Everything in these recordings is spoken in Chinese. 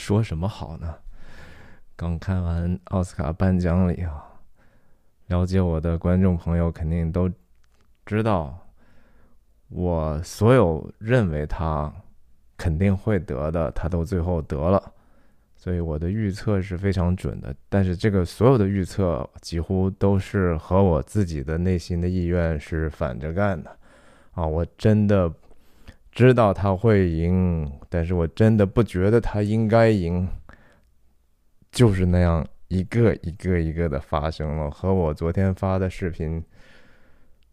说什么好呢？刚看完奥斯卡颁奖礼啊，了解我的观众朋友肯定都知道，我所有认为他肯定会得的，他都最后得了，所以我的预测是非常准的。但是这个所有的预测几乎都是和我自己的内心的意愿是反着干的啊！我真的。知道他会赢，但是我真的不觉得他应该赢。就是那样一个一个一个的发生了，和我昨天发的视频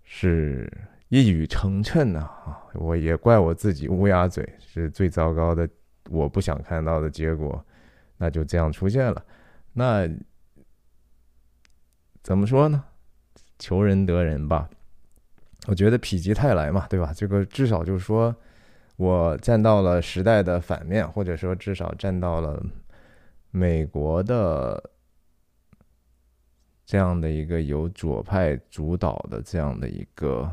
是一语成谶呐！啊，我也怪我自己乌鸦嘴，是最糟糕的，我不想看到的结果，那就这样出现了。那怎么说呢？求人得人吧。我觉得否极泰来嘛，对吧？这个至少就是说。我站到了时代的反面，或者说至少站到了美国的这样的一个由左派主导的这样的一个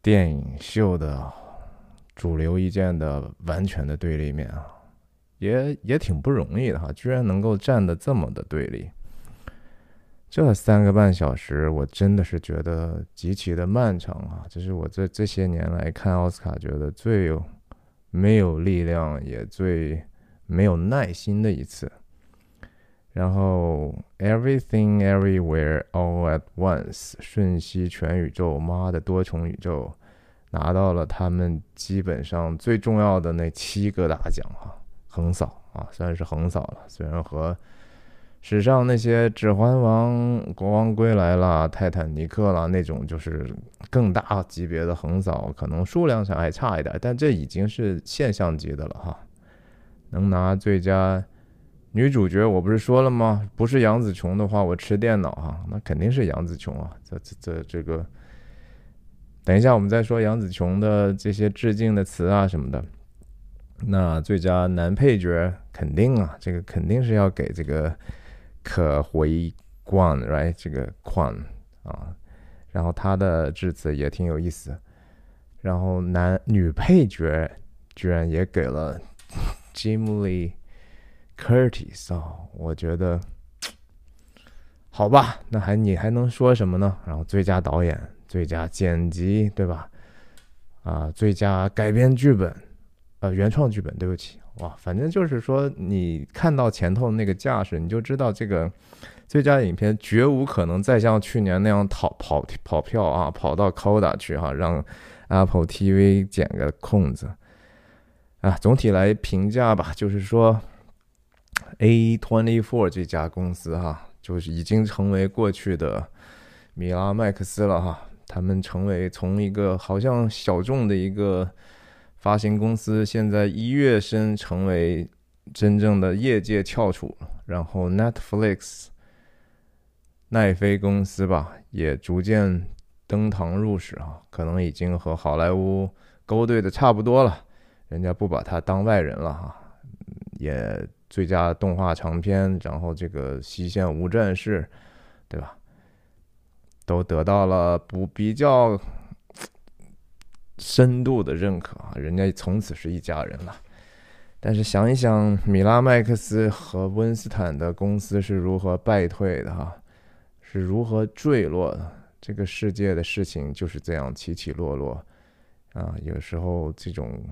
电影秀的主流意见的完全的对立面啊，也也挺不容易的哈，居然能够站得这么的对立。这三个半小时，我真的是觉得极其的漫长啊！这是我这这些年来看奥斯卡觉得最有没有力量，也最没有耐心的一次。然后，Everything Everywhere All at Once，瞬息全宇宙，妈的多重宇宙，拿到了他们基本上最重要的那七个大奖哈，横扫啊，算是横扫了，虽然和。史上那些《指环王》《国王归来》啦，《泰坦尼克》啦，那种就是更大级别的横扫，可能数量上还差一点，但这已经是现象级的了哈。能拿最佳女主角，我不是说了吗？不是杨紫琼的话，我吃电脑哈，那肯定是杨紫琼啊。这这这这个，等一下我们再说杨紫琼的这些致敬的词啊什么的。那最佳男配角肯定啊，这个肯定是要给这个。可回观，right 这个框啊，然后他的致辞也挺有意思，然后男女配角居然也给了 Jim Lee Curtis 啊，我觉得好吧，那还你还能说什么呢？然后最佳导演、最佳剪辑，对吧？啊，最佳改编剧本，呃，原创剧本，对不起。哇，反正就是说，你看到前头那个架势，你就知道这个最佳影片绝无可能再像去年那样跑跑跑票啊，跑到 Coda 去哈，让 Apple TV 捡个空子啊。总体来评价吧，就是说，A Twenty Four 这家公司哈，就是已经成为过去的米拉麦克斯了哈，他们成为从一个好像小众的一个。发行公司现在一跃身成为真正的业界翘楚，然后 Netflix 奈飞公司吧，也逐渐登堂入室啊，可能已经和好莱坞勾兑的差不多了，人家不把他当外人了哈，也最佳动画长片，然后这个《西线无战事》，对吧，都得到了不比较。深度的认可啊，人家从此是一家人了。但是想一想，米拉麦克斯和温斯坦的公司是如何败退的哈，是如何坠落的？这个世界的事情就是这样起起落落啊。有时候这种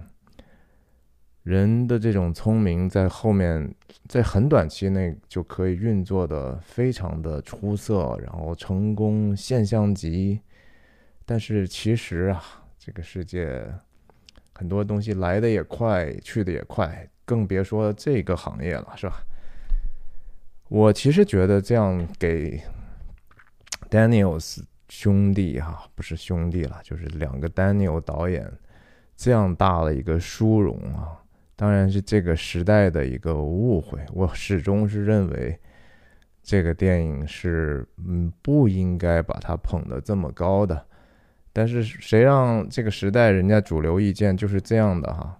人的这种聪明，在后面在很短期内就可以运作的非常的出色，然后成功现象级。但是其实啊。这个世界很多东西来的也快，去的也快，更别说这个行业了，是吧？我其实觉得这样给 Daniels 兄弟哈，不是兄弟了，就是两个 Daniel 导演这样大的一个殊荣啊，当然是这个时代的一个误会。我始终是认为这个电影是嗯不应该把它捧得这么高的。但是谁让这个时代人家主流意见就是这样的哈？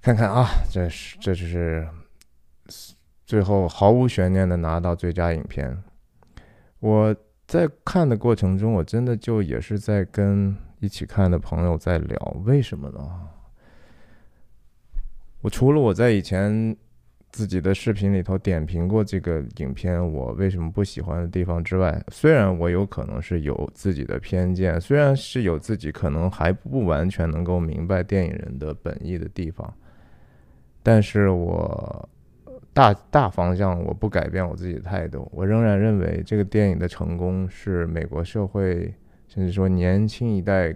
看看啊，这是这就是最后毫无悬念的拿到最佳影片。我在看的过程中，我真的就也是在跟一起看的朋友在聊，为什么呢？我除了我在以前自己的视频里头点评过这个影片，我为什么不喜欢的地方之外，虽然我有可能是有自己的偏见，虽然是有自己可能还不完全能够明白电影人的本意的地方，但是我大大方向我不改变我自己的态度，我仍然认为这个电影的成功是美国社会甚至说年轻一代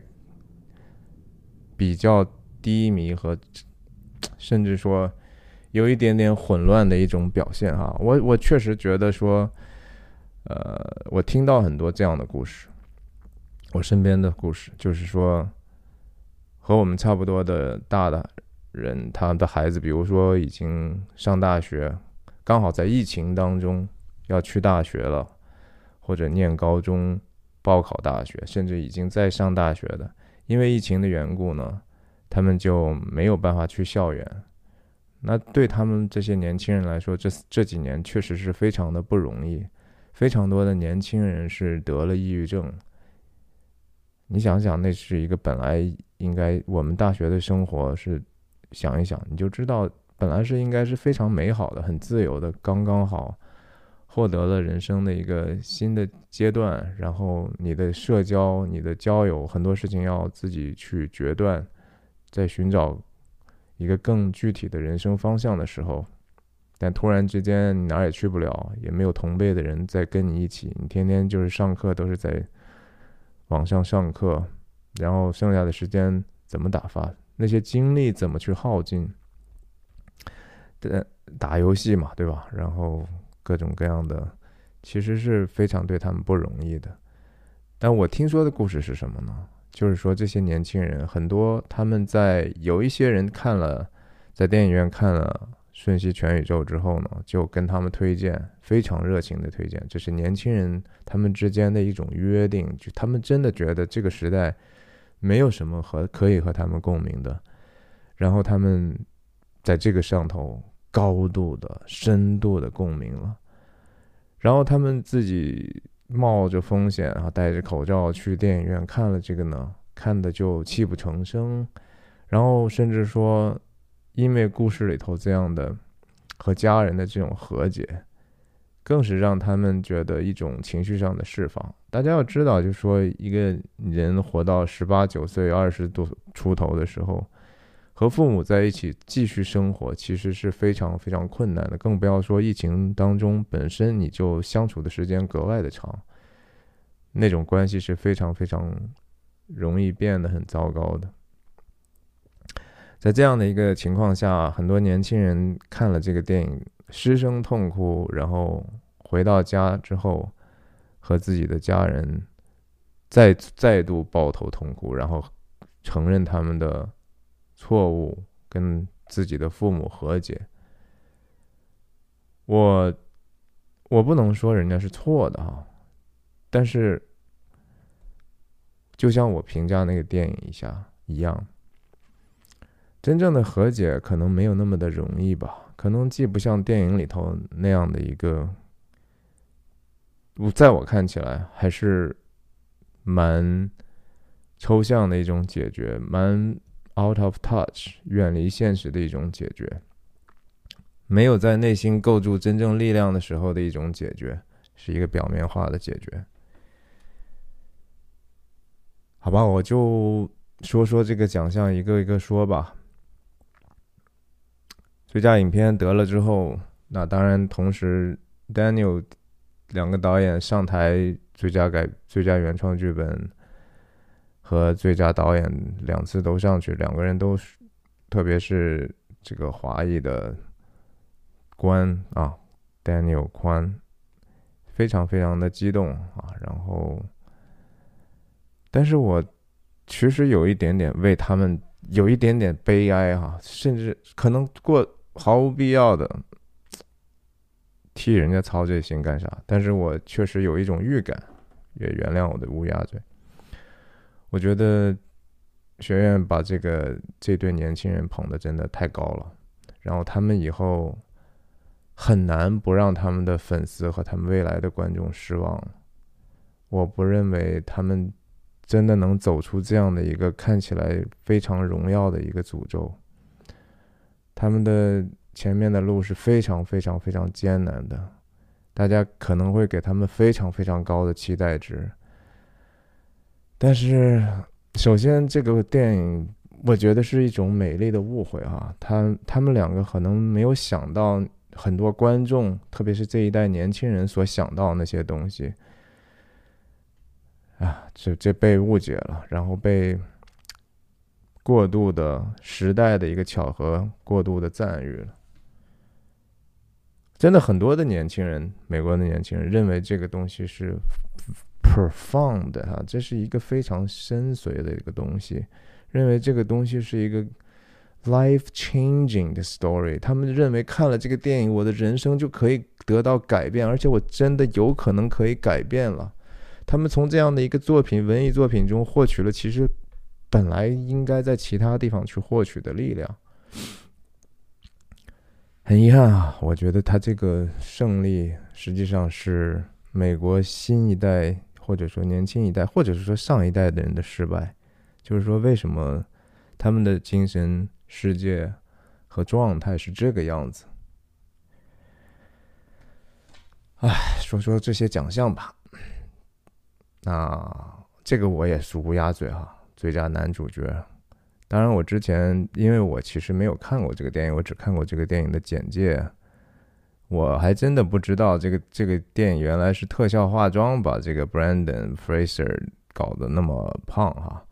比较低迷和。甚至说，有一点点混乱的一种表现哈。我我确实觉得说，呃，我听到很多这样的故事，我身边的故事，就是说，和我们差不多的大的人，他的孩子，比如说已经上大学，刚好在疫情当中要去大学了，或者念高中、报考大学，甚至已经在上大学的，因为疫情的缘故呢。他们就没有办法去校园，那对他们这些年轻人来说，这这几年确实是非常的不容易，非常多的年轻人是得了抑郁症。你想想，那是一个本来应该我们大学的生活是，想一想你就知道，本来是应该是非常美好的、很自由的，刚刚好获得了人生的一个新的阶段，然后你的社交、你的交友，很多事情要自己去决断。在寻找一个更具体的人生方向的时候，但突然之间你哪儿也去不了，也没有同辈的人在跟你一起，你天天就是上课都是在网上上课，然后剩下的时间怎么打发？那些精力怎么去耗尽？打游戏嘛，对吧？然后各种各样的，其实是非常对他们不容易的。但我听说的故事是什么呢？就是说，这些年轻人很多，他们在有一些人看了，在电影院看了《瞬息全宇宙》之后呢，就跟他们推荐，非常热情的推荐。这是年轻人他们之间的一种约定，就他们真的觉得这个时代没有什么和可以和他们共鸣的，然后他们在这个上头高度的、深度的共鸣了，然后他们自己。冒着风险啊，戴着口罩去电影院看了这个呢，看的就泣不成声，然后甚至说，因为故事里头这样的和家人的这种和解，更是让他们觉得一种情绪上的释放。大家要知道，就说一个人活到十八九岁、二十多出头的时候。和父母在一起继续生活，其实是非常非常困难的，更不要说疫情当中本身你就相处的时间格外的长，那种关系是非常非常容易变得很糟糕的。在这样的一个情况下，很多年轻人看了这个电影，失声痛哭，然后回到家之后，和自己的家人再再度抱头痛哭，然后承认他们的。错误跟自己的父母和解，我我不能说人家是错的哈，但是就像我评价那个电影一下一样，真正的和解可能没有那么的容易吧，可能既不像电影里头那样的一个，在我看起来还是蛮抽象的一种解决，蛮。Out of touch，远离现实的一种解决，没有在内心构筑真正力量的时候的一种解决，是一个表面化的解决。好吧，我就说说这个奖项，一个一个说吧。最佳影片得了之后，那当然同时，Daniel 两个导演上台，最佳改最佳原创剧本。和最佳导演两次都上去，两个人都是，特别是这个华裔的关啊，Daniel 宽，非常非常的激动啊。然后，但是我其实有一点点为他们有一点点悲哀哈，甚至可能过毫无必要的替人家操这心干啥？但是我确实有一种预感，也原谅我的乌鸦嘴。我觉得学院把这个这对年轻人捧的真的太高了，然后他们以后很难不让他们的粉丝和他们未来的观众失望。我不认为他们真的能走出这样的一个看起来非常荣耀的一个诅咒。他们的前面的路是非常非常非常艰难的，大家可能会给他们非常非常高的期待值。但是，首先这个电影我觉得是一种美丽的误会哈，他他们两个可能没有想到很多观众，特别是这一代年轻人所想到那些东西。啊，这这被误解了，然后被过度的时代的一个巧合过度的赞誉了。真的很多的年轻人，美国的年轻人认为这个东西是 profound 哈，这是一个非常深邃的一个东西，认为这个东西是一个 life changing 的 story。他们认为看了这个电影，我的人生就可以得到改变，而且我真的有可能可以改变了。他们从这样的一个作品、文艺作品中获取了其实本来应该在其他地方去获取的力量。很遗憾啊，我觉得他这个胜利实际上是美国新一代或者说年轻一代，或者是说上一代的人的失败。就是说，为什么他们的精神世界和状态是这个样子？哎，说说这些奖项吧。那这个我也是乌鸦嘴哈，最佳男主角。当然，我之前因为我其实没有看过这个电影，我只看过这个电影的简介，我还真的不知道这个这个电影原来是特效化妆把这个 Brandon Fraser 搞得那么胖哈。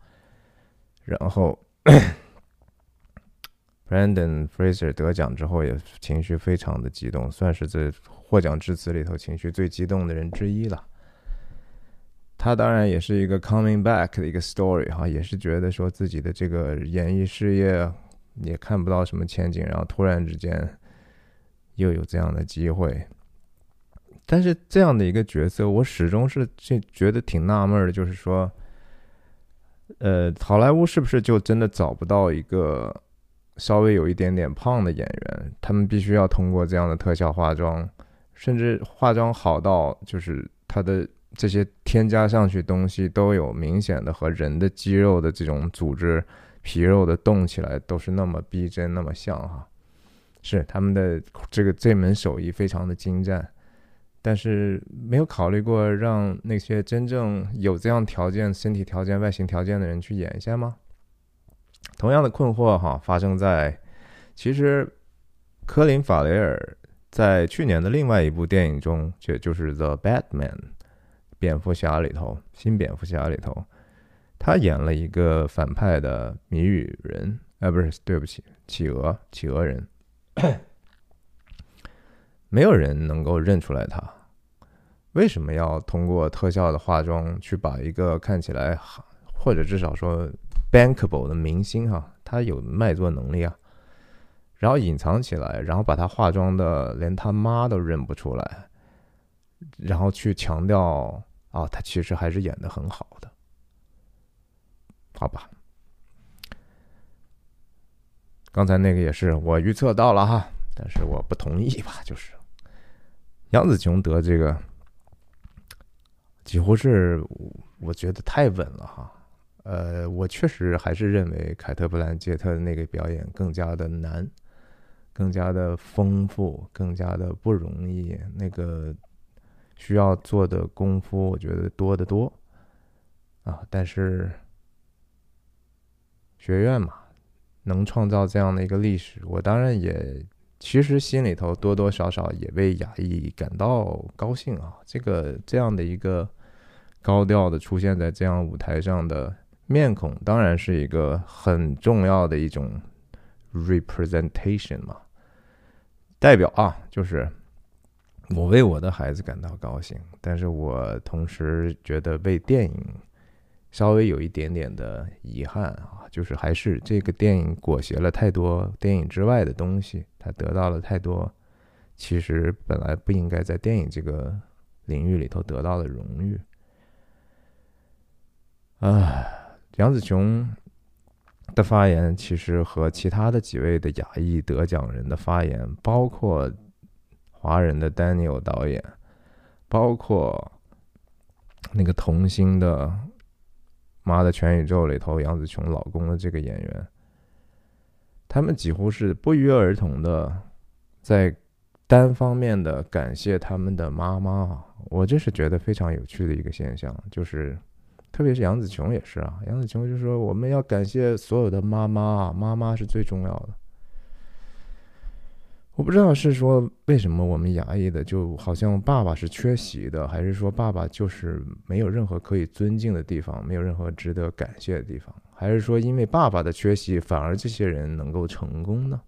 然后 Brandon Fraser 得奖之后也情绪非常的激动，算是这获奖致辞里头情绪最激动的人之一了。他当然也是一个 coming back 的一个 story 哈，也是觉得说自己的这个演艺事业也看不到什么前景，然后突然之间又有这样的机会。但是这样的一个角色，我始终是这觉得挺纳闷的，就是说，呃，好莱坞是不是就真的找不到一个稍微有一点点胖的演员？他们必须要通过这样的特效化妆，甚至化妆好到就是他的。这些添加上去东西都有明显的和人的肌肉的这种组织、皮肉的动起来都是那么逼真、那么像哈，是他们的这个这门手艺非常的精湛，但是没有考虑过让那些真正有这样条件、身体条件、外形条件的人去演一下吗？同样的困惑哈，发生在其实科林·法雷尔在去年的另外一部电影中，就就是《The Batman》。蝙蝠侠里头，新蝙蝠侠里头，他演了一个反派的谜语人，哎，不是，对不起，企鹅，企鹅人，没有人能够认出来他。为什么要通过特效的化妆去把一个看起来或者至少说 bankable 的明星哈，他有卖座能力啊，然后隐藏起来，然后把他化妆的连他妈都认不出来，然后去强调。啊，他其实还是演的很好的，好吧？刚才那个也是我预测到了哈，但是我不同意吧？就是杨紫琼得这个，几乎是我觉得太稳了哈。呃，我确实还是认为凯特·布兰杰特的那个表演更加的难，更加的丰富，更加的不容易。那个。需要做的功夫，我觉得多得多啊！但是学院嘛，能创造这样的一个历史，我当然也其实心里头多多少少也为亚裔感到高兴啊！这个这样的一个高调的出现在这样舞台上的面孔，当然是一个很重要的一种 representation 嘛，代表啊，就是。我为我的孩子感到高兴，但是我同时觉得为电影稍微有一点点的遗憾啊，就是还是这个电影裹挟了太多电影之外的东西，它得到了太多其实本来不应该在电影这个领域里头得到的荣誉。啊，杨紫琼的发言其实和其他的几位的亚裔得奖人的发言，包括。华人的 Daniel 导演，包括那个童星的《妈的全宇宙》里头杨紫琼老公的这个演员，他们几乎是不约而同的在单方面的感谢他们的妈妈。我这是觉得非常有趣的一个现象，就是特别是杨紫琼也是啊，杨紫琼就说我们要感谢所有的妈妈，妈妈是最重要的。我不知道是说为什么我们牙医的就好像爸爸是缺席的，还是说爸爸就是没有任何可以尊敬的地方，没有任何值得感谢的地方，还是说因为爸爸的缺席，反而这些人能够成功呢？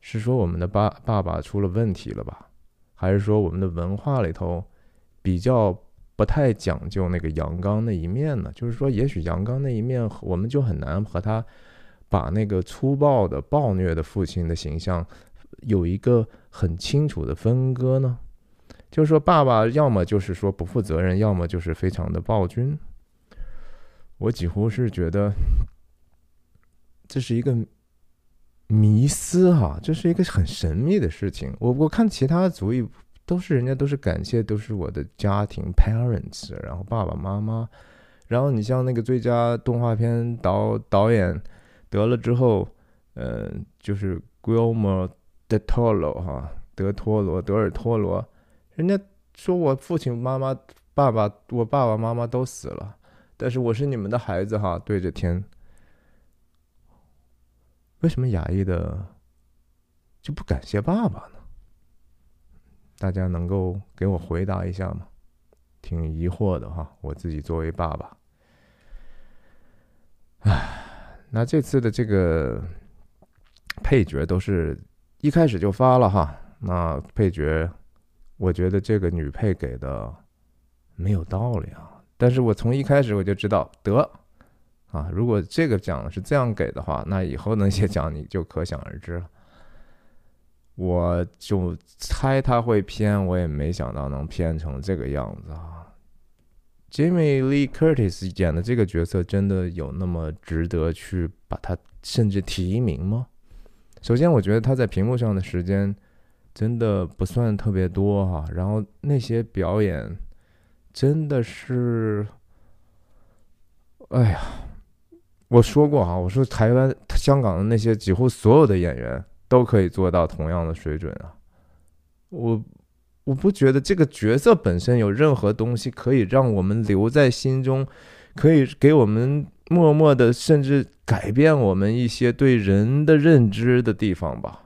是说我们的爸爸爸出了问题了吧？还是说我们的文化里头比较不太讲究那个阳刚那一面呢？就是说，也许阳刚那一面我们就很难和他。把那个粗暴的暴虐的父亲的形象有一个很清楚的分割呢？就是说，爸爸要么就是说不负责任，要么就是非常的暴君。我几乎是觉得这是一个迷思哈，这是一个很神秘的事情。我我看其他的族裔都是人家都是感谢，都是我的家庭 parents，然后爸爸妈妈，然后你像那个最佳动画片导导演。得了之后，呃，就是 Guillermo de Toro 哈，德托罗，德尔托罗，人家说我父亲、妈妈、爸爸，我爸爸妈妈都死了，但是我是你们的孩子哈，对着天，为什么亚裔的就不感谢爸爸呢？大家能够给我回答一下吗？挺疑惑的哈，我自己作为爸爸，唉。那这次的这个配角都是一开始就发了哈。那配角，我觉得这个女配给的没有道理啊。但是我从一开始我就知道得啊，如果这个奖是这样给的话，那以后那些奖你就可想而知了。我就猜他会偏，我也没想到能偏成这个样子啊。Jimmy Lee Curtis 演的这个角色真的有那么值得去把他甚至提名吗？首先，我觉得他在屏幕上的时间真的不算特别多哈。然后那些表演真的是，哎呀，我说过哈，我说台湾、香港的那些几乎所有的演员都可以做到同样的水准啊，我。我不觉得这个角色本身有任何东西可以让我们留在心中，可以给我们默默的，甚至改变我们一些对人的认知的地方吧。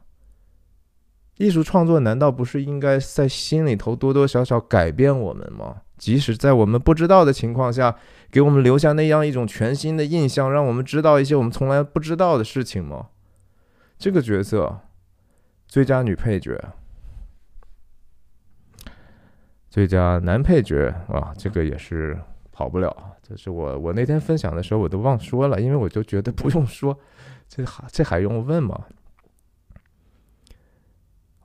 艺术创作难道不是应该在心里头多多少少改变我们吗？即使在我们不知道的情况下，给我们留下那样一种全新的印象，让我们知道一些我们从来不知道的事情吗？这个角色，最佳女配角。最佳男配角啊，这个也是跑不了。这是我我那天分享的时候我都忘说了，因为我就觉得不用说，这还这还用问吗？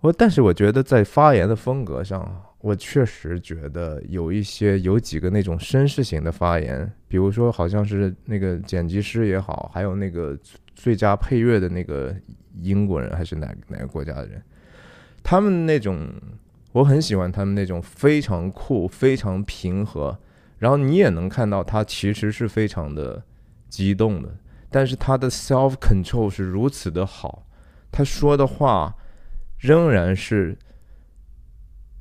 我但是我觉得在发言的风格上，我确实觉得有一些有几个那种绅士型的发言，比如说好像是那个剪辑师也好，还有那个最佳配乐的那个英国人还是哪哪个国家的人，他们那种。我很喜欢他们那种非常酷、非常平和，然后你也能看到他其实是非常的激动的，但是他的 self control 是如此的好，他说的话仍然是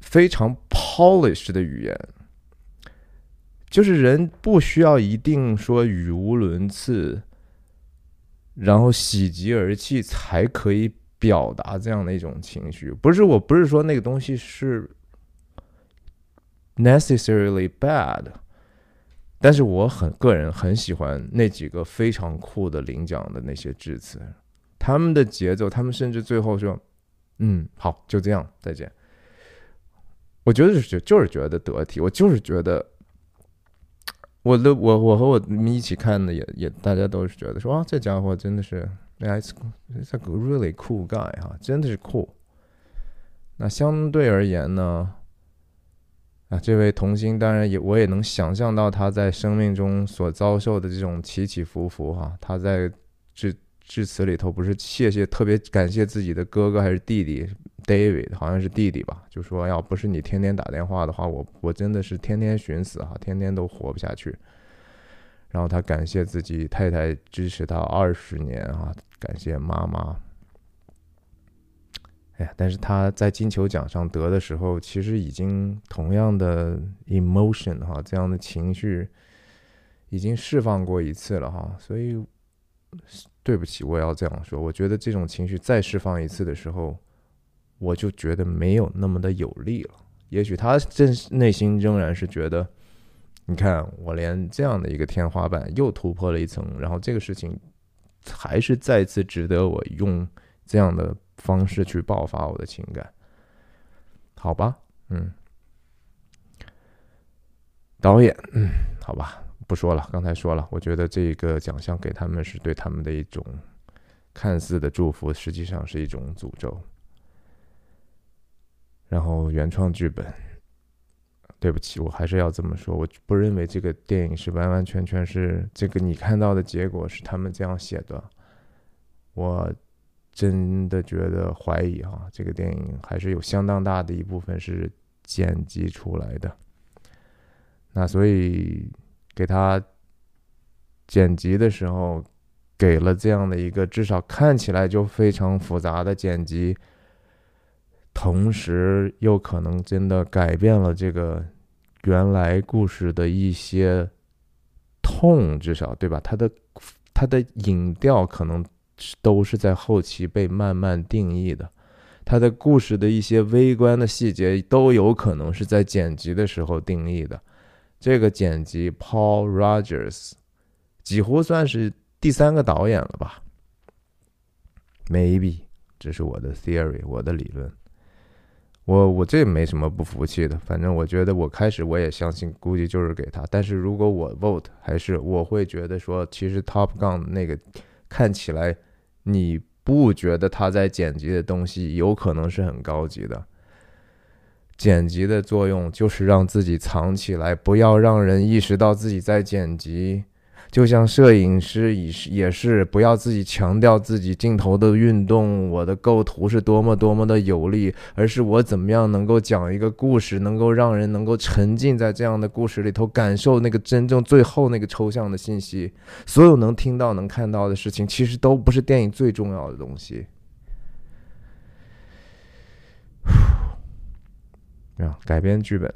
非常 polished 的语言，就是人不需要一定说语无伦次，然后喜极而泣才可以。表达这样的一种情绪，不是我不是说那个东西是 necessarily bad，但是我很个人很喜欢那几个非常酷的领奖的那些致辞，他们的节奏，他们甚至最后说：“嗯，好，就这样，再见。”我觉得是就是觉得得体，我就是觉得，我的我我和我们一起看的也也大家都是觉得说啊，这家伙真的是。那 it's it's a really cool guy 哈，真的是 cool。那相对而言呢，啊，这位童星当然也我也能想象到他在生命中所遭受的这种起起伏伏哈。他在致致辞里头不是谢谢特别感谢自己的哥哥还是弟弟 David，好像是弟弟吧，就说要不是你天天打电话的话，我我真的是天天寻死哈，天天都活不下去。然后他感谢自己太太支持他二十年啊，感谢妈妈。哎呀，但是他在金球奖上得的时候，其实已经同样的 emotion 哈，这样的情绪已经释放过一次了哈，所以对不起，我要这样说，我觉得这种情绪再释放一次的时候，我就觉得没有那么的有力了。也许他真内心仍然是觉得，你看我连这样的一个天花板又突破了一层，然后这个事情还是再次值得我用这样的。方式去爆发我的情感，好吧，嗯，导演，嗯，好吧，不说了。刚才说了，我觉得这个奖项给他们是对他们的一种看似的祝福，实际上是一种诅咒。然后原创剧本，对不起，我还是要这么说，我不认为这个电影是完完全全是这个你看到的结果是他们这样写的，我。真的觉得怀疑哈，这个电影还是有相当大的一部分是剪辑出来的。那所以给他剪辑的时候，给了这样的一个至少看起来就非常复杂的剪辑，同时又可能真的改变了这个原来故事的一些痛，至少对吧？它的它的影调可能。都是在后期被慢慢定义的，他的故事的一些微观的细节都有可能是在剪辑的时候定义的。这个剪辑 Paul Rogers 几乎算是第三个导演了吧？Maybe 这是我的 theory，我的理论。我我这没什么不服气的，反正我觉得我开始我也相信，估计就是给他。但是如果我 vote，还是我会觉得说，其实 Top Gun 那个看起来。你不觉得他在剪辑的东西有可能是很高级的？剪辑的作用就是让自己藏起来，不要让人意识到自己在剪辑。就像摄影师也是，也是不要自己强调自己镜头的运动，我的构图是多么多么的有力，而是我怎么样能够讲一个故事，能够让人能够沉浸在这样的故事里头，感受那个真正最后那个抽象的信息。所有能听到、能看到的事情，其实都不是电影最重要的东西。啊，改编剧本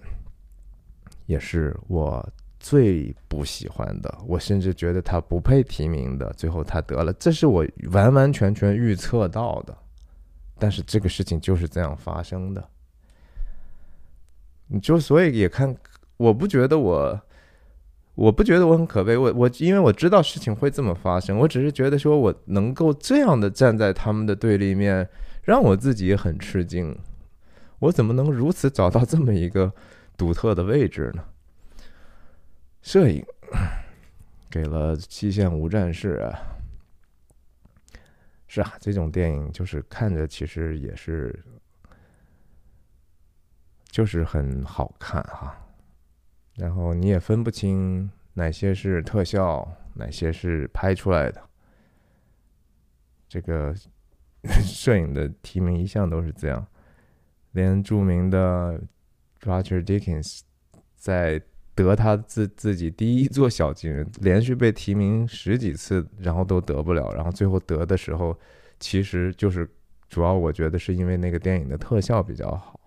也是我。最不喜欢的，我甚至觉得他不配提名的，最后他得了，这是我完完全全预测到的。但是这个事情就是这样发生的，你就所以也看，我不觉得我，我不觉得我很可悲，我我因为我知道事情会这么发生，我只是觉得说我能够这样的站在他们的对立面，让我自己也很吃惊，我怎么能如此找到这么一个独特的位置呢？摄影 给了《西线无战事》啊，是啊，这种电影就是看着其实也是，就是很好看哈。然后你也分不清哪些是特效，哪些是拍出来的。这个 摄影的提名一向都是这样，连著名的 Roger Dickens 在。得他自自己第一座小金人，连续被提名十几次，然后都得不了，然后最后得的时候，其实就是主要我觉得是因为那个电影的特效比较好。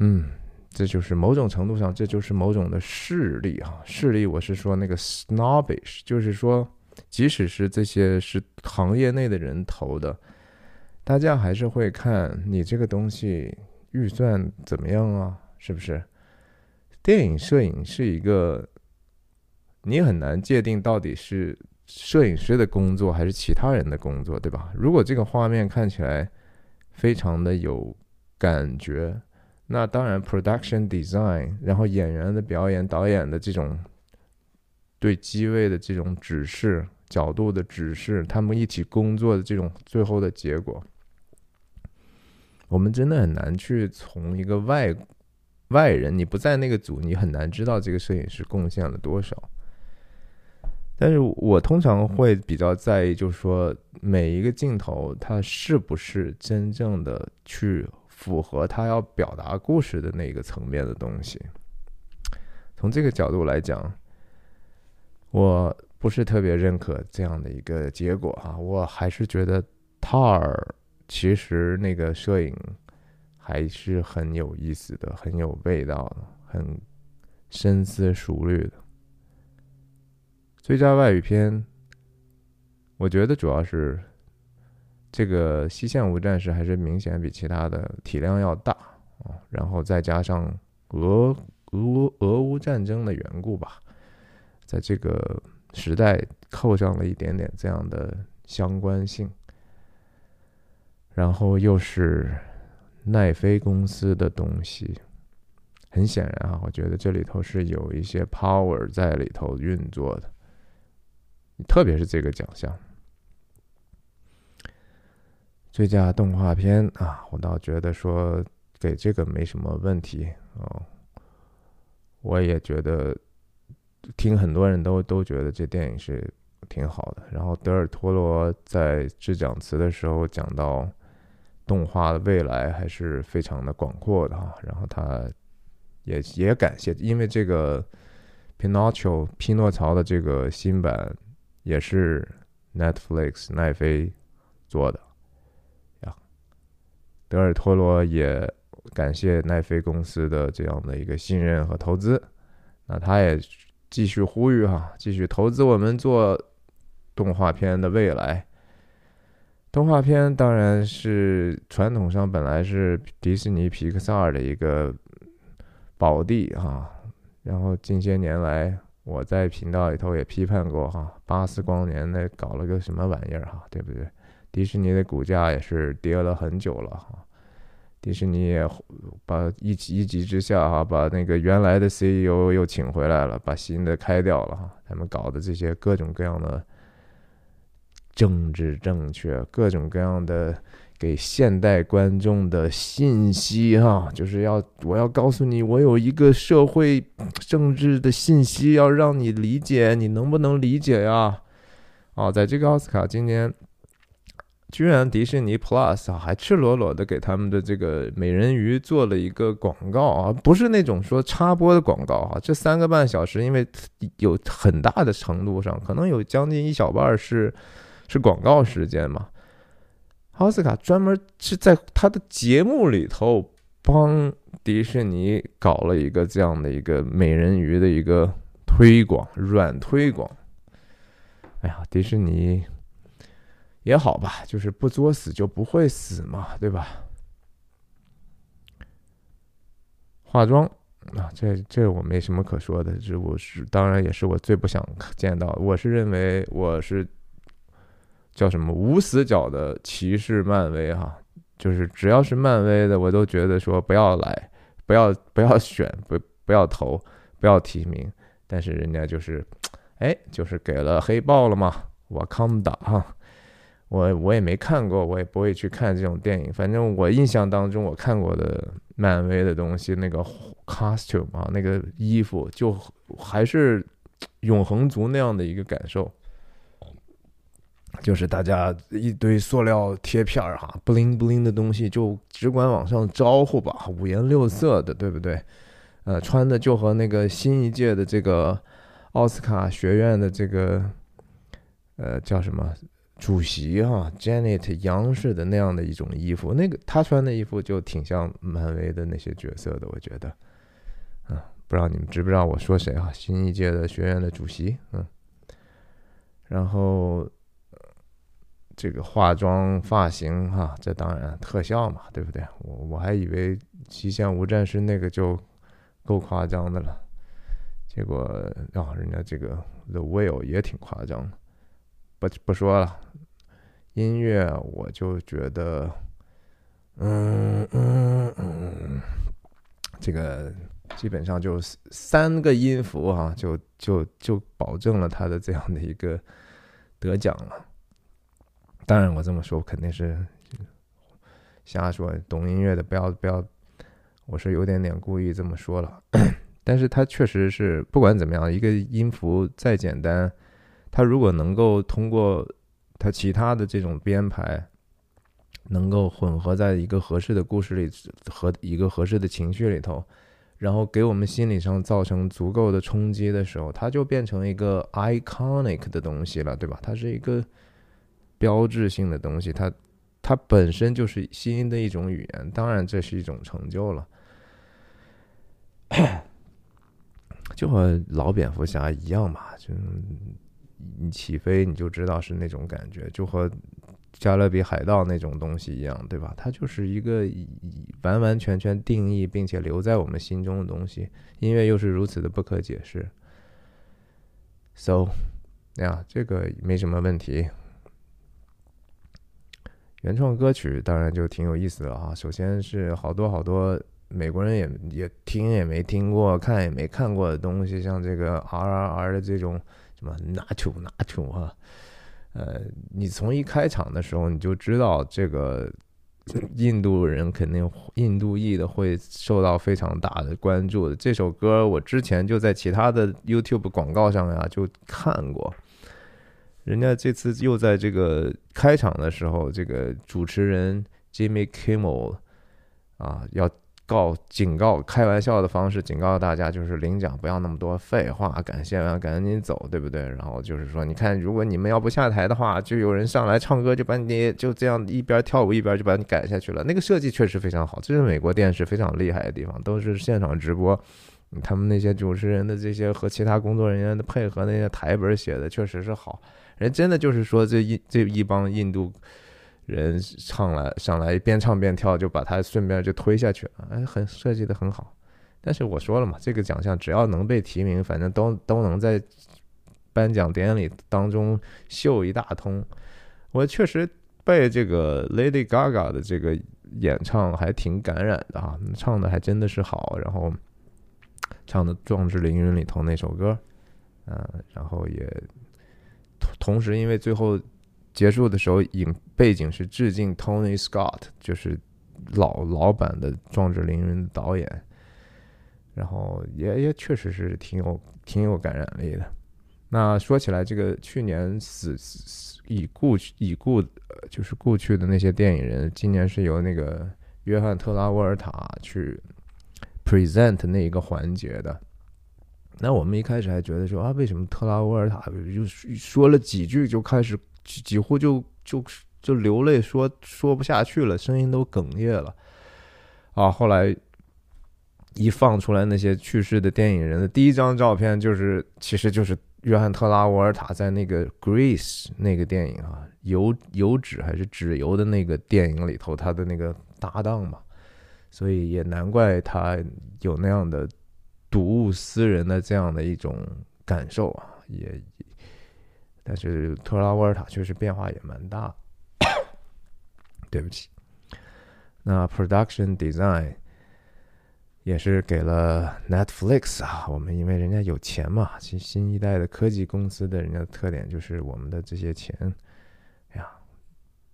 嗯，这就是某种程度上，这就是某种的势力啊，势力。我是说那个 snobbish，就是说，即使是这些是行业内的人投的，大家还是会看你这个东西预算怎么样啊，是不是？电影摄影是一个，你很难界定到底是摄影师的工作还是其他人的工作，对吧？如果这个画面看起来非常的有感觉，那当然 production design，然后演员的表演、导演的这种对机位的这种指示、角度的指示，他们一起工作的这种最后的结果，我们真的很难去从一个外。外人，你不在那个组，你很难知道这个摄影师贡献了多少。但是我通常会比较在意，就是说每一个镜头它是不是真正的去符合他要表达故事的那个层面的东西。从这个角度来讲，我不是特别认可这样的一个结果哈，我还是觉得 Tar 其实那个摄影还是很有意思的，很有味道的，很深思熟虑的。最佳外语片，我觉得主要是这个《西线无战事》还是明显比其他的体量要大啊，然后再加上俄俄俄乌战争的缘故吧，在这个时代扣上了一点点这样的相关性，然后又是奈飞公司的东西，很显然啊，我觉得这里头是有一些 power 在里头运作的。特别是这个奖项，最佳动画片啊，我倒觉得说给这个没什么问题哦。我也觉得，听很多人都都觉得这电影是挺好的。然后德尔托罗在致奖词的时候讲到，动画的未来还是非常的广阔的哈。然后他也也感谢，因为这个《Pinocchio》匹诺曹的这个新版。也是 Netflix 奈飞做的呀。德尔托罗也感谢奈飞公司的这样的一个信任和投资。那他也继续呼吁哈，继续投资我们做动画片的未来。动画片当然是传统上本来是迪士尼皮克萨尔的一个宝地哈，然后近些年来。我在频道里头也批判过哈，巴斯光年那搞了个什么玩意儿哈，对不对？迪士尼的股价也是跌了很久了哈，迪士尼也把一急一急之下哈，把那个原来的 CEO 又请回来了，把新的开掉了哈，他们搞的这些各种各样的政治正确，各种各样的。给现代观众的信息，哈，就是要我要告诉你，我有一个社会政治的信息要让你理解，你能不能理解呀？哦，在这个奥斯卡今年，居然迪士尼 Plus，还赤裸裸的给他们的这个美人鱼做了一个广告啊，不是那种说插播的广告啊，这三个半小时，因为有很大的程度上，可能有将近一小半是是广告时间嘛。奥斯卡专门是在他的节目里头帮迪士尼搞了一个这样的一个美人鱼的一个推广，软推广。哎呀，迪士尼也好吧，就是不作死就不会死嘛，对吧？化妆啊，这这我没什么可说的，这我是当然也是我最不想见到。我是认为我是。叫什么无死角的歧视漫威哈，就是只要是漫威的，我都觉得说不要来，不要不要选，不不要投，不要提名。但是人家就是，哎，就是给了黑豹了嘛，瓦康达哈。我我也没看过，我也不会去看这种电影。反正我印象当中，我看过的漫威的东西，那个 costume 啊，那个衣服就还是永恒族那样的一个感受。就是大家一堆塑料贴片儿哈，不灵不灵的东西就只管往上招呼吧，五颜六色的，对不对？呃，穿的就和那个新一届的这个奥斯卡学院的这个呃叫什么主席哈，Janet 杨氏的那样的一种衣服，那个他穿的衣服就挺像漫威的那些角色的，我觉得。嗯，不知道你们知不知道我说谁啊？新一届的学院的主席，嗯，然后。这个化妆发型哈，这当然特效嘛，对不对？我我还以为《极限无战事》那个就够夸张的了，结果啊，人家这个《The Whale》也挺夸张的。不不说了，音乐我就觉得，嗯嗯嗯，这个基本上就三个音符哈，就就就保证了他的这样的一个得奖了。当然，我这么说肯定是瞎说。懂音乐的不要不要，我是有点点故意这么说了。但是它确实是，不管怎么样，一个音符再简单，它如果能够通过它其他的这种编排，能够混合在一个合适的故事里和一个合适的情绪里头，然后给我们心理上造成足够的冲击的时候，它就变成一个 iconic 的东西了，对吧？它是一个标志性的东西，它它本身就是新的一种语言，当然这是一种成就了。就和老蝙蝠侠一样嘛，就你起飞你就知道是那种感觉，就和加勒比海盗那种东西一样，对吧？它就是一个完完全全定义并且留在我们心中的东西。音乐又是如此的不可解释，so 呀，这个没什么问题。原创歌曲当然就挺有意思了哈，首先是好多好多。美国人也也听也没听过，看也没看过的东西，像这个 R R R 的这种什么 Nacho Nacho 哈，呃，你从一开场的时候你就知道这个印度人肯定印度裔的会受到非常大的关注的。这首歌我之前就在其他的 YouTube 广告上呀就看过，人家这次又在这个开场的时候，这个主持人 Jimmy Kimmel 啊要。告警告，开玩笑的方式警告大家，就是领奖不要那么多废话，感谢完赶紧走，对不对？然后就是说，你看，如果你们要不下台的话，就有人上来唱歌，就把你就这样一边跳舞一边就把你赶下去了。那个设计确实非常好，这是美国电视非常厉害的地方，都是现场直播，他们那些主持人的这些和其他工作人员的配合，那些台本写的确实是好，人真的就是说这一这一帮印度。人唱来上来边唱边跳，就把他顺便就推下去了，哎，很设计的很好。但是我说了嘛，这个奖项只要能被提名，反正都都能在颁奖典礼当中秀一大通。我确实被这个 Lady Gaga 的这个演唱还挺感染的啊，唱的还真的是好，然后唱的《壮志凌云》里头那首歌，嗯，然后也同同时因为最后。结束的时候，影背景是致敬 Tony Scott，就是老老版的《壮志凌云》的导演，然后也也确实是挺有挺有感染力的。那说起来，这个去年死死已故已故就是故去的那些电影人，今年是由那个约翰特拉沃尔塔去 present 那一个环节的。那我们一开始还觉得说啊，为什么特拉沃尔塔就说了几句就开始。几乎就就就流泪，说说不下去了，声音都哽咽了。啊，后来一放出来那些去世的电影人的第一张照片，就是其实就是约翰特拉沃尔塔在那个《Grease》那个电影啊，油油脂还是纸油的那个电影里头，他的那个搭档嘛。所以也难怪他有那样的睹物思人的这样的一种感受啊，也。但是特拉沃尔塔确实变化也蛮大，对不起。那 production design 也是给了 Netflix 啊，我们因为人家有钱嘛，新新一代的科技公司的人家的特点就是我们的这些钱，哎呀，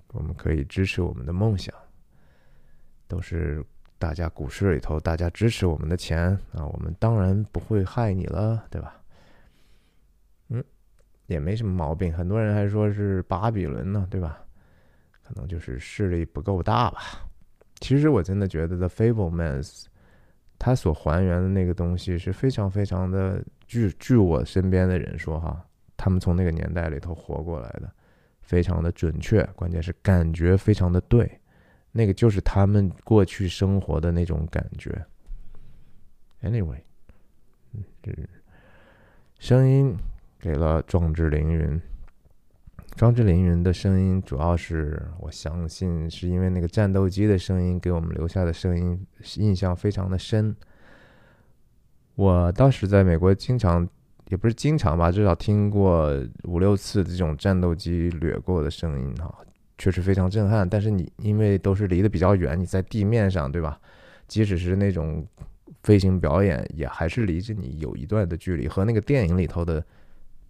我们可以支持我们的梦想，都是大家股市里头大家支持我们的钱啊，我们当然不会害你了，对吧？嗯也没什么毛病，很多人还说是巴比伦呢，对吧？可能就是势力不够大吧。其实我真的觉得《The Fablemans》他所还原的那个东西是非常非常的，据据我身边的人说哈，他们从那个年代里头活过来的，非常的准确，关键是感觉非常的对，那个就是他们过去生活的那种感觉。Anyway，嗯，声音。给了《壮志凌云》，《壮志凌云》的声音主要是，我相信是因为那个战斗机的声音给我们留下的声音印象非常的深。我当时在美国经常，也不是经常吧，至少听过五六次这种战斗机掠过的声音哈，确实非常震撼。但是你因为都是离得比较远，你在地面上对吧？即使是那种飞行表演，也还是离着你有一段的距离，和那个电影里头的。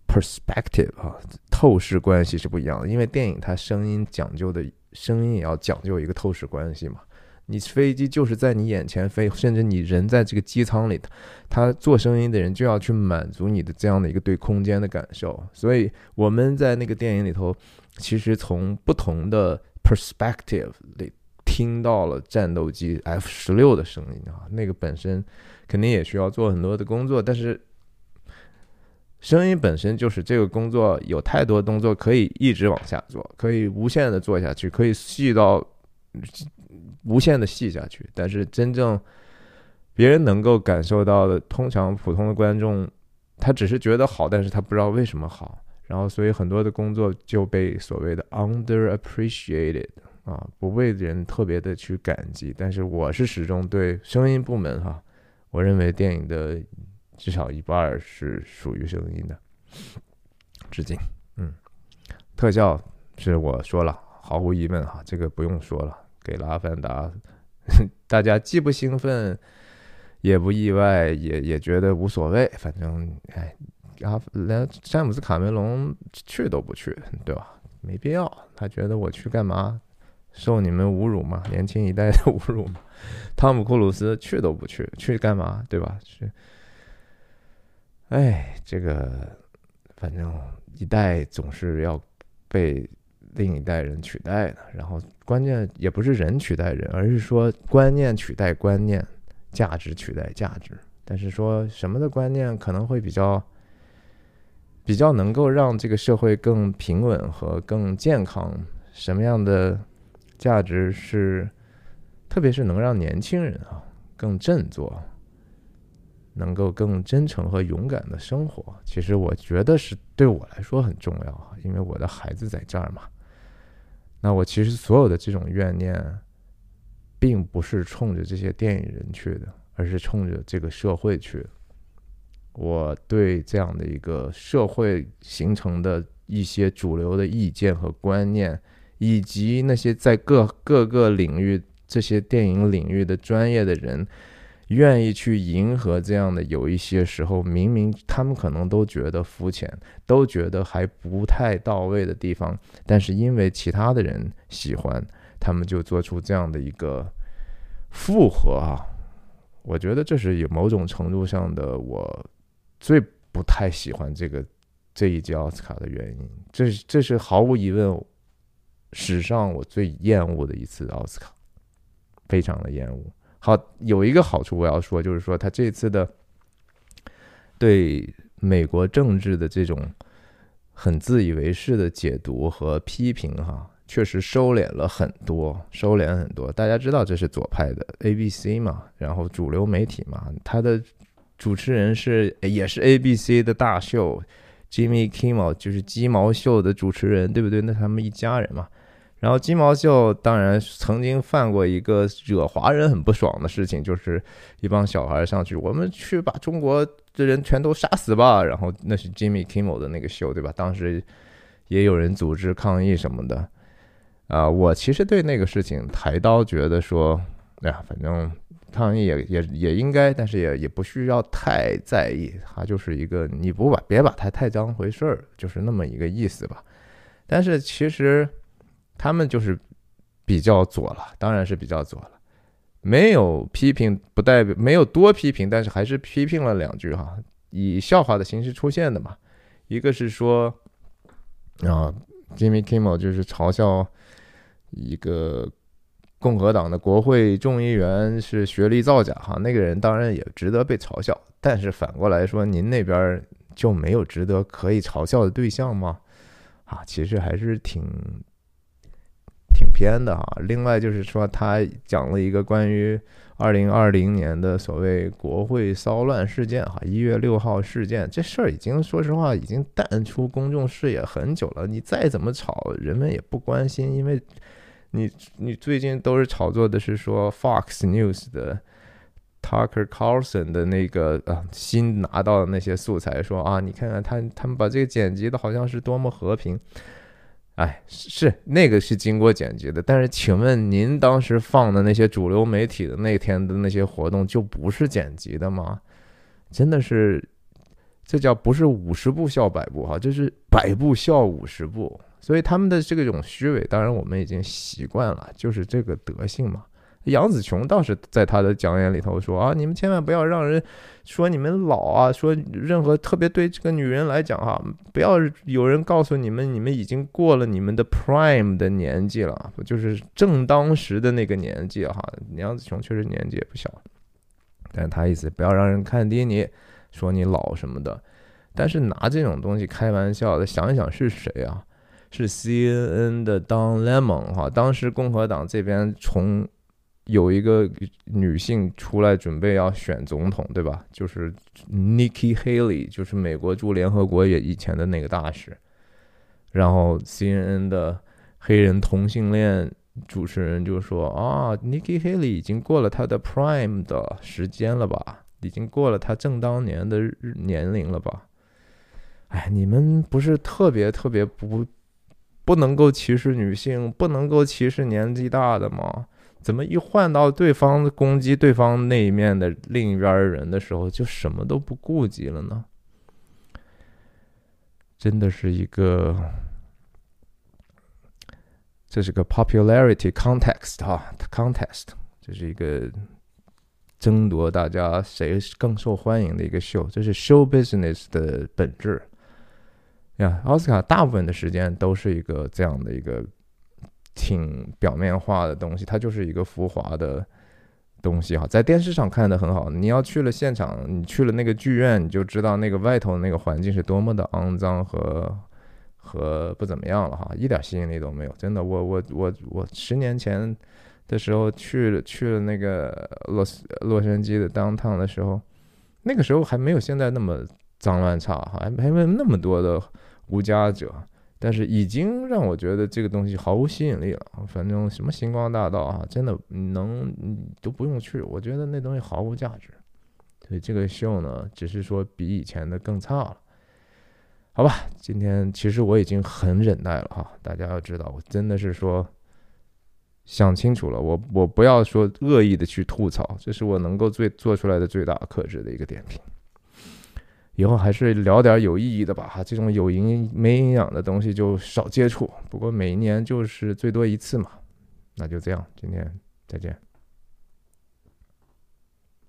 perspective 啊，透视关系是不一样的，因为电影它声音讲究的，声音也要讲究一个透视关系嘛。你飞机就是在你眼前飞，甚至你人在这个机舱里，他做声音的人就要去满足你的这样的一个对空间的感受。所以我们在那个电影里头，其实从不同的 perspective 里听到了战斗机 F 十六的声音啊，那个本身肯定也需要做很多的工作，但是声音本身就是这个工作，有太多动作可以一直往下做，可以无限的做下去，可以细到无限的细下去。但是真正别人能够感受到的，通常普通的观众，他只是觉得好，但是他不知道为什么好。然后，所以很多的工作就被所谓的 underappreciated 啊，不为人特别的去感激。但是我是始终对声音部门哈，我认为电影的至少一半是属于声音的。致敬，嗯，特效是我说了，毫无疑问哈，这个不用说了，给了《阿凡达》，大家既不兴奋，也不意外，也也觉得无所谓，反正哎。啊，连詹姆斯卡梅隆去都不去，对吧？没必要。他觉得我去干嘛？受你们侮辱吗？年轻一代的侮辱吗？汤姆·库鲁斯去都不去，去干嘛？对吧？去。哎，这个反正一代总是要被另一代人取代的。然后关键也不是人取代人，而是说观念取代观念，价值取代价值。但是说什么的观念可能会比较。比较能够让这个社会更平稳和更健康，什么样的价值是，特别是能让年轻人啊更振作，能够更真诚和勇敢的生活。其实我觉得是对我来说很重要啊因为我的孩子在这儿嘛。那我其实所有的这种怨念，并不是冲着这些电影人去的，而是冲着这个社会去的。我对这样的一个社会形成的一些主流的意见和观念，以及那些在各各个领域这些电影领域的专业的人，愿意去迎合这样的有一些时候，明明他们可能都觉得肤浅，都觉得还不太到位的地方，但是因为其他的人喜欢，他们就做出这样的一个复合啊。我觉得这是有某种程度上的我。最不太喜欢这个这一届奥斯卡的原因，这是这是毫无疑问，史上我最厌恶的一次奥斯卡，非常的厌恶。好，有一个好处我要说，就是说他这次的对美国政治的这种很自以为是的解读和批评，哈，确实收敛了很多，收敛很多。大家知道这是左派的 ABC 嘛，然后主流媒体嘛，他的。主持人是也是 A B C 的大秀，Jimmy Kimmel 就是鸡毛秀的主持人，对不对？那他们一家人嘛。然后鸡毛秀当然曾经犯过一个惹华人很不爽的事情，就是一帮小孩上去，我们去把中国的人全都杀死吧。然后那是 Jimmy Kimmel 的那个秀，对吧？当时也有人组织抗议什么的。啊，我其实对那个事情抬刀觉得说，哎呀，反正。抗议也也也应该，但是也也不需要太在意，它就是一个你不把别把它太当回事儿，就是那么一个意思吧。但是其实他们就是比较左了，当然是比较左了。没有批评不代表没有多批评，但是还是批评了两句哈，以笑话的形式出现的嘛。一个是说啊，Jimmy Kimmel 就是嘲笑一个。共和党的国会众议员是学历造假哈，那个人当然也值得被嘲笑。但是反过来说，您那边就没有值得可以嘲笑的对象吗？啊，其实还是挺挺偏的哈。另外就是说，他讲了一个关于二零二零年的所谓国会骚乱事件哈，一月六号事件这事儿已经说实话已经淡出公众视野很久了。你再怎么吵，人们也不关心，因为。你你最近都是炒作的是说 Fox News 的 Tucker Carlson 的那个啊新拿到的那些素材，说啊你看看他他们把这个剪辑的好像是多么和平，哎是那个是经过剪辑的，但是请问您当时放的那些主流媒体的那天的那些活动就不是剪辑的吗？真的是这叫不是五十步笑百步哈，这是百步笑五十步。所以他们的这种虚伪，当然我们已经习惯了，就是这个德性嘛。杨紫琼倒是在他的讲演里头说啊，你们千万不要让人说你们老啊，说任何特别对这个女人来讲哈，不要有人告诉你们，你们已经过了你们的 prime 的年纪了，就是正当时的那个年纪哈。杨紫琼确实年纪也不小，但他意思不要让人看低你，说你老什么的。但是拿这种东西开玩笑的，想一想是谁啊？是 CNN 的 Don Lemon 哈。当时共和党这边从有一个女性出来准备要选总统，对吧？就是 Nikki Haley，就是美国驻联合国也以前的那个大使。然后 CNN 的黑人同性恋主持人就说啊，Nikki Haley 已经过了她的 Prime 的时间了吧？已经过了他正当年的年龄了吧？哎，你们不是特别特别不不能够歧视女性，不能够歧视年纪大的吗？怎么一换到对方攻击对方那一面的另一边人的时候，就什么都不顾及了呢？真的是一个，这是个 popularity contest 哈，contest，这是一个争夺大家谁更受欢迎的一个秀，这是 show business 的本质。呀，奥斯卡大部分的时间都是一个这样的一个挺表面化的东西，它就是一个浮华的东西哈。在电视上看的很好，你要去了现场，你去了那个剧院，你就知道那个外头那个环境是多么的肮脏和和不怎么样了哈，一点吸引力都没有。真的，我我我我十年前的时候去了去了那个洛洛杉矶的 downtown 的时候，那个时候还没有现在那么脏乱差哈，还没有那么多的。无家者，但是已经让我觉得这个东西毫无吸引力了。反正什么星光大道啊，真的能都不用去，我觉得那东西毫无价值。所以这个秀呢，只是说比以前的更差了。好吧，今天其实我已经很忍耐了哈。大家要知道，我真的是说想清楚了，我我不要说恶意的去吐槽，这是我能够最做出来的最大克制的一个点评。以后还是聊点有意义的吧，哈，这种有营没营养的东西就少接触。不过每一年就是最多一次嘛，那就这样，今天再见。